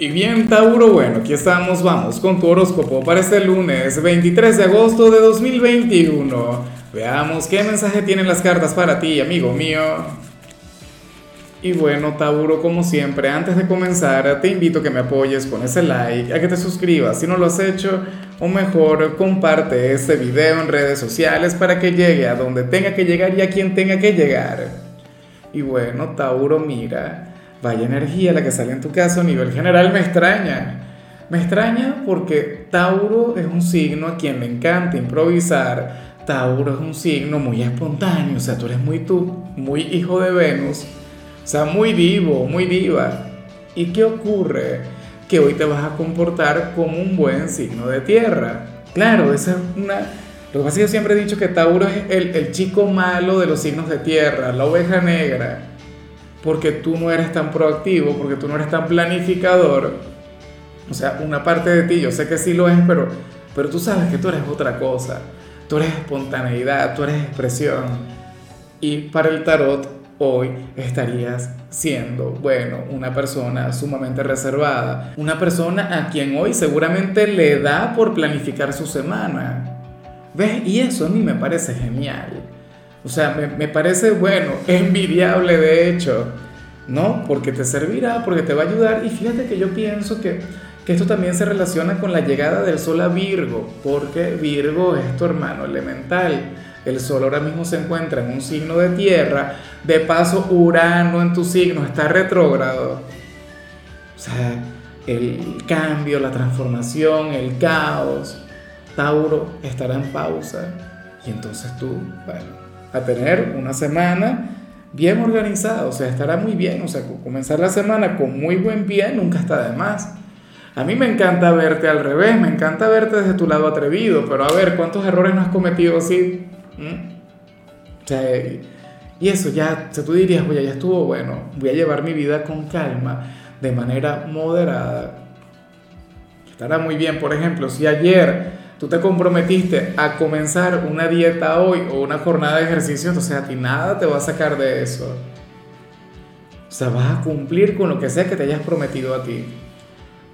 Y bien, Tauro, bueno, aquí estamos, vamos con tu horóscopo para este lunes 23 de agosto de 2021. Veamos qué mensaje tienen las cartas para ti, amigo mío. Y bueno, Tauro, como siempre, antes de comenzar, te invito a que me apoyes con ese like, a que te suscribas si no lo has hecho, o mejor, comparte este video en redes sociales para que llegue a donde tenga que llegar y a quien tenga que llegar. Y bueno, Tauro, mira. Vaya energía la que sale en tu caso a nivel general me extraña. Me extraña porque Tauro es un signo a quien le encanta improvisar. Tauro es un signo muy espontáneo, o sea, tú eres muy tú, muy hijo de Venus, o sea, muy vivo, muy diva. ¿Y qué ocurre? Que hoy te vas a comportar como un buen signo de tierra. Claro, esa es una... Lo que pasa es que siempre he dicho que Tauro es el chico malo de los signos de tierra, la oveja negra porque tú no eres tan proactivo, porque tú no eres tan planificador. O sea, una parte de ti, yo sé que sí lo es, pero, pero tú sabes que tú eres otra cosa. Tú eres espontaneidad, tú eres expresión. Y para el tarot hoy estarías siendo, bueno, una persona sumamente reservada, una persona a quien hoy seguramente le da por planificar su semana. ¿Ves? Y eso a mí me parece genial. O sea, me, parece bueno, envidiable de hecho, ¿no? Porque te servirá, porque te va a ayudar. Y fíjate que yo pienso que, que esto también se relaciona con la llegada del Sol a Virgo, porque Virgo es tu hermano elemental. El Sol ahora mismo se encuentra en un signo de tierra, de paso Urano en tu signo está retrógrado. O sea, el cambio, la transformación, el caos. Tauro estará en pausa. Y entonces tú, bueno, a tener una semana bien organizada, o sea, estará muy bien, o sea, comenzar la semana con muy buen pie nunca está de más. A mí me encanta verte al revés, me encanta verte desde tu lado atrevido, pero a ver, ¿cuántos errores no has cometido así? ¿Mm? O sea, y eso ya, o tú dirías, oye, ya estuvo bueno, voy a llevar mi vida con calma, de manera moderada. Estará muy bien, por ejemplo, si ayer tú te comprometiste a comenzar una dieta hoy o una jornada de ejercicio, entonces a ti nada te va a sacar de eso. O sea, vas a cumplir con lo que sea que te hayas prometido a ti.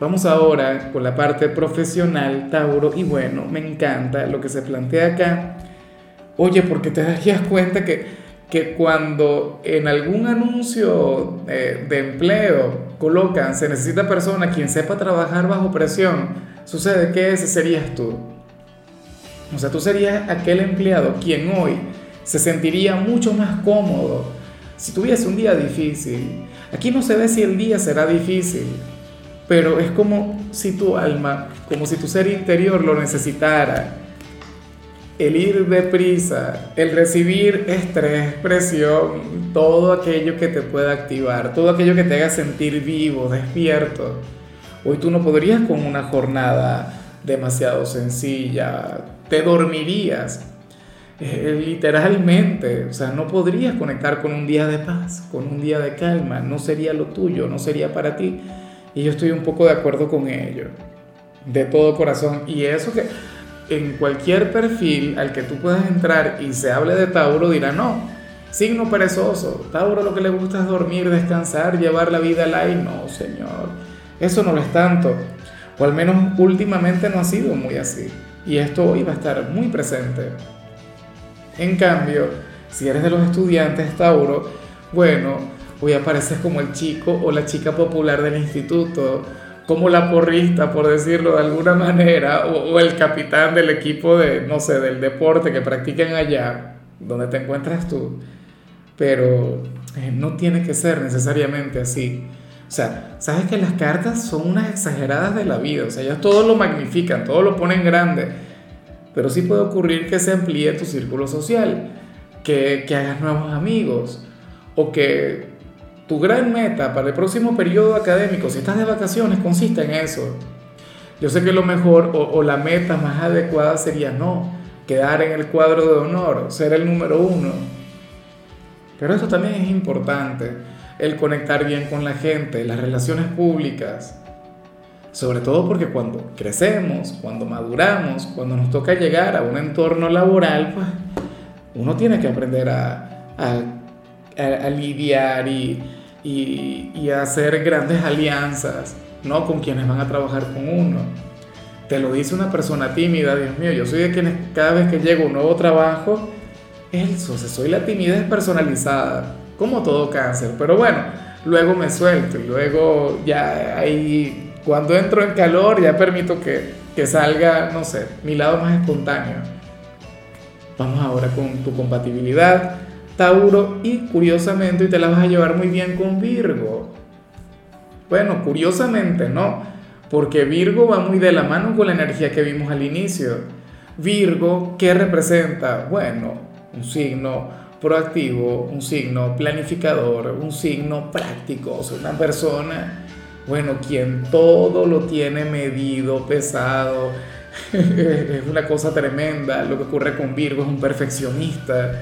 Vamos ahora con la parte profesional, Tauro, y bueno, me encanta lo que se plantea acá. Oye, porque te darías cuenta que, que cuando en algún anuncio eh, de empleo colocan, se necesita persona quien sepa trabajar bajo presión, sucede que ese serías tú. O sea, tú serías aquel empleado quien hoy se sentiría mucho más cómodo si tuviese un día difícil. Aquí no se ve si el día será difícil, pero es como si tu alma, como si tu ser interior lo necesitara. El ir deprisa, el recibir estrés, presión, todo aquello que te pueda activar, todo aquello que te haga sentir vivo, despierto. Hoy tú no podrías con una jornada demasiado sencilla, te dormirías. Eh, literalmente, o sea, no podrías conectar con un día de paz, con un día de calma, no sería lo tuyo, no sería para ti. Y yo estoy un poco de acuerdo con ello, de todo corazón. Y eso que en cualquier perfil al que tú puedas entrar y se hable de Tauro dirá, no, signo perezoso, Tauro lo que le gusta es dormir, descansar, llevar la vida al aire. No, señor, eso no lo es tanto, o al menos últimamente no ha sido muy así. Y esto va a estar muy presente. En cambio, si eres de los estudiantes Tauro, bueno, hoy apareces como el chico o la chica popular del instituto, como la porrista, por decirlo de alguna manera, o, el capitán del equipo de, no sé, del deporte que practican allá, donde te encuentras tú. Pero eh, no tiene que ser necesariamente así. Sea, sabes que las cartas son unas exageradas de la vida, o sea, ellas todo lo magnifican, todo lo ponen grande, pero sí puede ocurrir que se amplíe tu círculo social, que, que hagas nuevos amigos, o que tu gran meta para el próximo periodo académico, si estás de vacaciones, consiste en eso. Yo sé que lo mejor o la meta más adecuada sería no, quedar en el cuadro de honor, ser el número uno. Pero eso también es importante el conectar bien con la gente, las relaciones públicas. Sobre todo porque cuando crecemos, cuando maduramos, cuando nos toca llegar a un entorno laboral, pues uno tiene que aprender a, a, lidiar y, y, y, a hacer grandes alianzas. no con quienes van a trabajar con uno. Te lo dice una persona tímida, Dios mío, yo soy de quienes cada vez que llego a un nuevo trabajo, eso, soy la timidez personalizada, como todo cáncer, pero bueno, luego me suelto y luego ya ahí, cuando entro en calor, ya permito que, que salga, no sé, mi lado más espontáneo. Vamos ahora con tu compatibilidad, Tauro, y curiosamente, y te la vas a llevar muy bien con Virgo. Bueno, curiosamente no, porque Virgo va muy de la mano con la energía que vimos al inicio. Virgo, ¿qué representa? Bueno, un signo proactivo, un signo planificador, un signo práctico, una persona, bueno, quien todo lo tiene medido, pesado, es una cosa tremenda. Lo que ocurre con Virgo es un perfeccionista,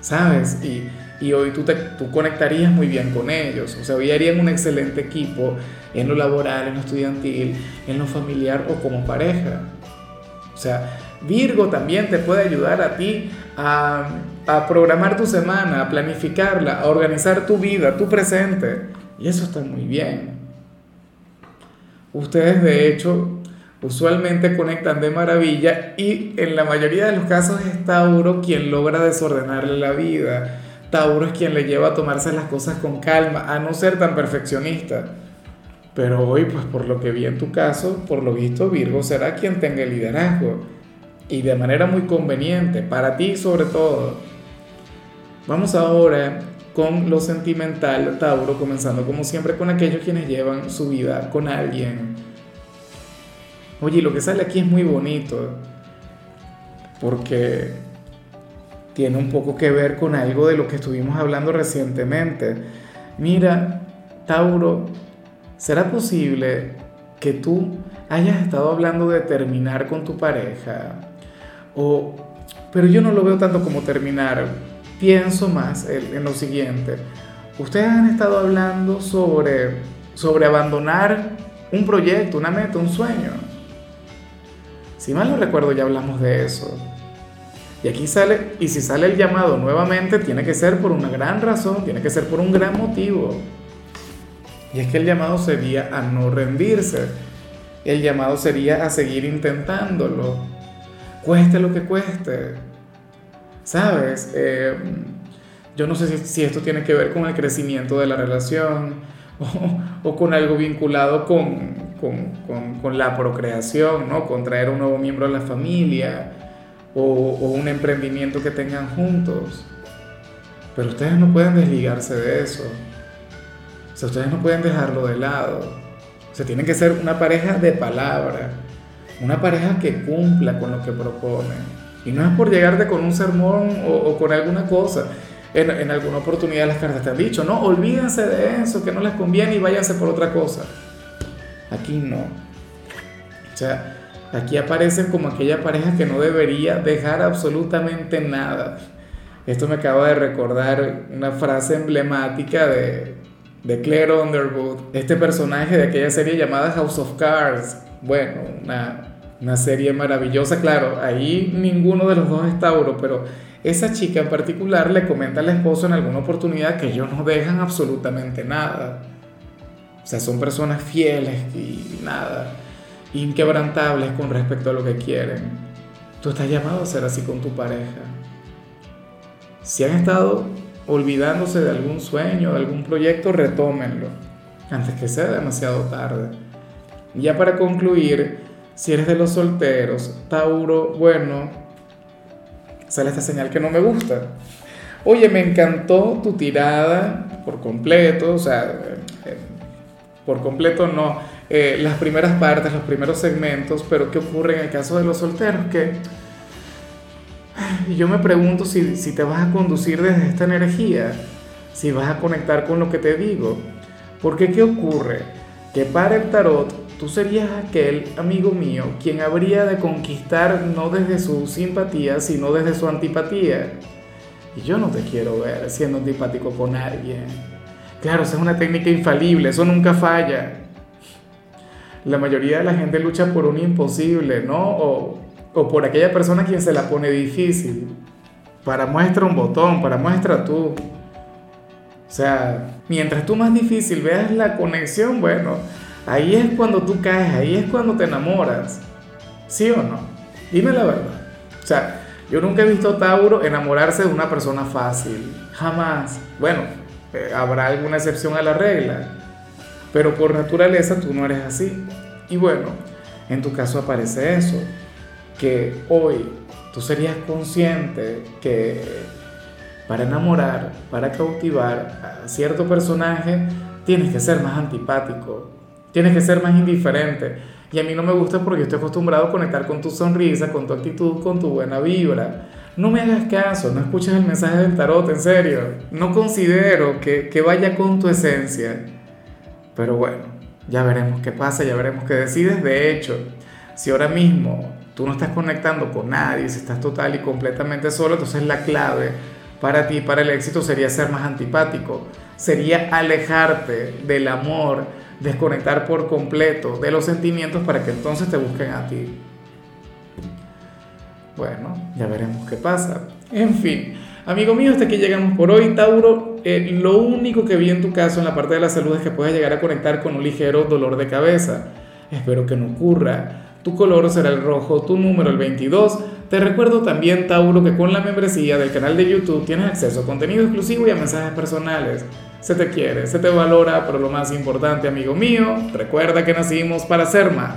¿sabes? Y, y hoy tú, te, tú conectarías muy bien con ellos, o sea, hoy harían un excelente equipo en lo laboral, en lo estudiantil, en lo familiar o como pareja. O sea, Virgo también te puede ayudar a ti a, programar tu semana, a planificarla, a organizar tu vida, tu presente. Y eso está muy bien. Ustedes de hecho usualmente conectan de maravilla y en la mayoría de los casos es Tauro quien logra desordenarle la vida. Tauro es quien le lleva a tomarse las cosas con calma, a no ser tan perfeccionista. Pero hoy, pues por lo que vi en tu caso, por lo visto Virgo será quien tenga el liderazgo. Y de manera muy conveniente, para ti sobre todo. Vamos ahora con lo sentimental, Tauro, comenzando como siempre con aquellos quienes llevan su vida con alguien Oye, lo que sale aquí es muy bonito, porque tiene un poco que ver con algo de lo que estuvimos hablando recientemente. Mira, Tauro, ¿será posible que tú hayas estado hablando de terminar con tu pareja? O, pero yo no lo veo tanto como terminar. Pienso más en, lo siguiente. Ustedes han estado hablando sobre, sobre abandonar un proyecto, una meta, un sueño. Si mal no recuerdo, ya hablamos de eso. Y aquí sale, y si sale el llamado nuevamente, tiene que ser por una gran razón, tiene que ser por un gran motivo. Y es que el llamado sería a no rendirse. El llamado sería a seguir intentándolo. Cueste lo que cueste. ¿Sabes? Eh, yo no sé si, esto tiene que ver con el crecimiento de la relación o con algo vinculado con, con, con, la procreación, ¿no? con traer un nuevo miembro a la familia o, o un emprendimiento que tengan juntos. Pero ustedes no pueden desligarse de eso. O sea, ustedes no pueden dejarlo de lado. O sea, tienen que ser una pareja de palabra, una pareja que cumpla con lo que proponen. Y no es por llegarte con un sermón o, con alguna cosa. En, en, alguna oportunidad las cartas te han dicho, no, olvídense de eso, que no les conviene y váyanse por otra cosa. Aquí no. O sea, aquí aparecen como aquella pareja que no debería dejar absolutamente nada. Esto me acaba de recordar una frase emblemática de, de Claire Underwood, este personaje de aquella serie llamada House of Cards. Bueno, una, una serie maravillosa, claro, ahí ninguno de los dos es Tauro, pero esa chica en particular le comenta al esposo en alguna oportunidad que ellos no dejan absolutamente nada. O sea, son personas fieles y nada, inquebrantables con respecto a lo que quieren. Tú estás llamado a ser así con tu pareja. Si han estado olvidándose de algún sueño, de algún proyecto, retómenlo antes que sea demasiado tarde. Ya para concluir, si eres de los solteros, Tauro, bueno, sale esta señal que no me gusta. Oye, me encantó tu tirada por completo, o sea, por completo no, eh, las primeras partes, los primeros segmentos, pero ¿qué ocurre en el caso de los solteros? Que yo me pregunto si, si te vas a conducir desde esta energía, si vas a conectar con lo que te digo. Porque ¿qué ocurre? Que para el tarot tú serías aquel amigo mío quien habría de conquistar no desde su simpatía, sino desde su antipatía. Y yo no te quiero ver siendo antipático con alguien. Claro, esa es una técnica infalible, eso nunca falla. La mayoría de la gente lucha por un imposible, ¿no? O, o por aquella persona quien se la pone difícil. Para muestra un botón, para muestra tú. O sea, mientras tú más difícil veas la conexión, bueno, ahí es cuando tú caes, ahí es cuando te enamoras. ¿Sí o no? Dime la verdad. O sea, yo nunca he visto a Tauro enamorarse de una persona fácil. Jamás. Bueno, eh, habrá alguna excepción a la regla. Pero por naturaleza tú no eres así. Y bueno, en tu caso aparece eso. Que hoy tú serías consciente que para enamorar, para cautivar a cierto personaje, tienes que ser más antipático, tienes que ser más indiferente. Y a mí no me gusta porque estoy acostumbrado a conectar con tu sonrisa, con tu actitud, con tu buena vibra. No me hagas caso, no escuches el mensaje del tarot, en serio. No considero que, que vaya con tu esencia. Pero bueno, ya veremos qué pasa, ya veremos qué decides. De hecho, si ahora mismo tú no estás conectando con nadie, si estás total y completamente solo, entonces la clave para ti, para el éxito, sería ser más antipático, sería alejarte del amor, desconectar por completo de los sentimientos para que entonces te busquen a ti. Bueno, ya veremos qué pasa. En fin, amigo mío, hasta aquí llegamos por hoy, Tauro. Eh, lo único que vi en tu caso en la parte de la salud es que puedes llegar a conectar con un ligero dolor de cabeza. Espero que no ocurra. Tu color será el rojo, tu número el 22. Te recuerdo también, Tauro, que con la membresía del canal de YouTube tienes acceso a contenido exclusivo y a mensajes personales. Se te quiere, se te valora, pero lo más importante, amigo mío, recuerda que nacimos para ser más.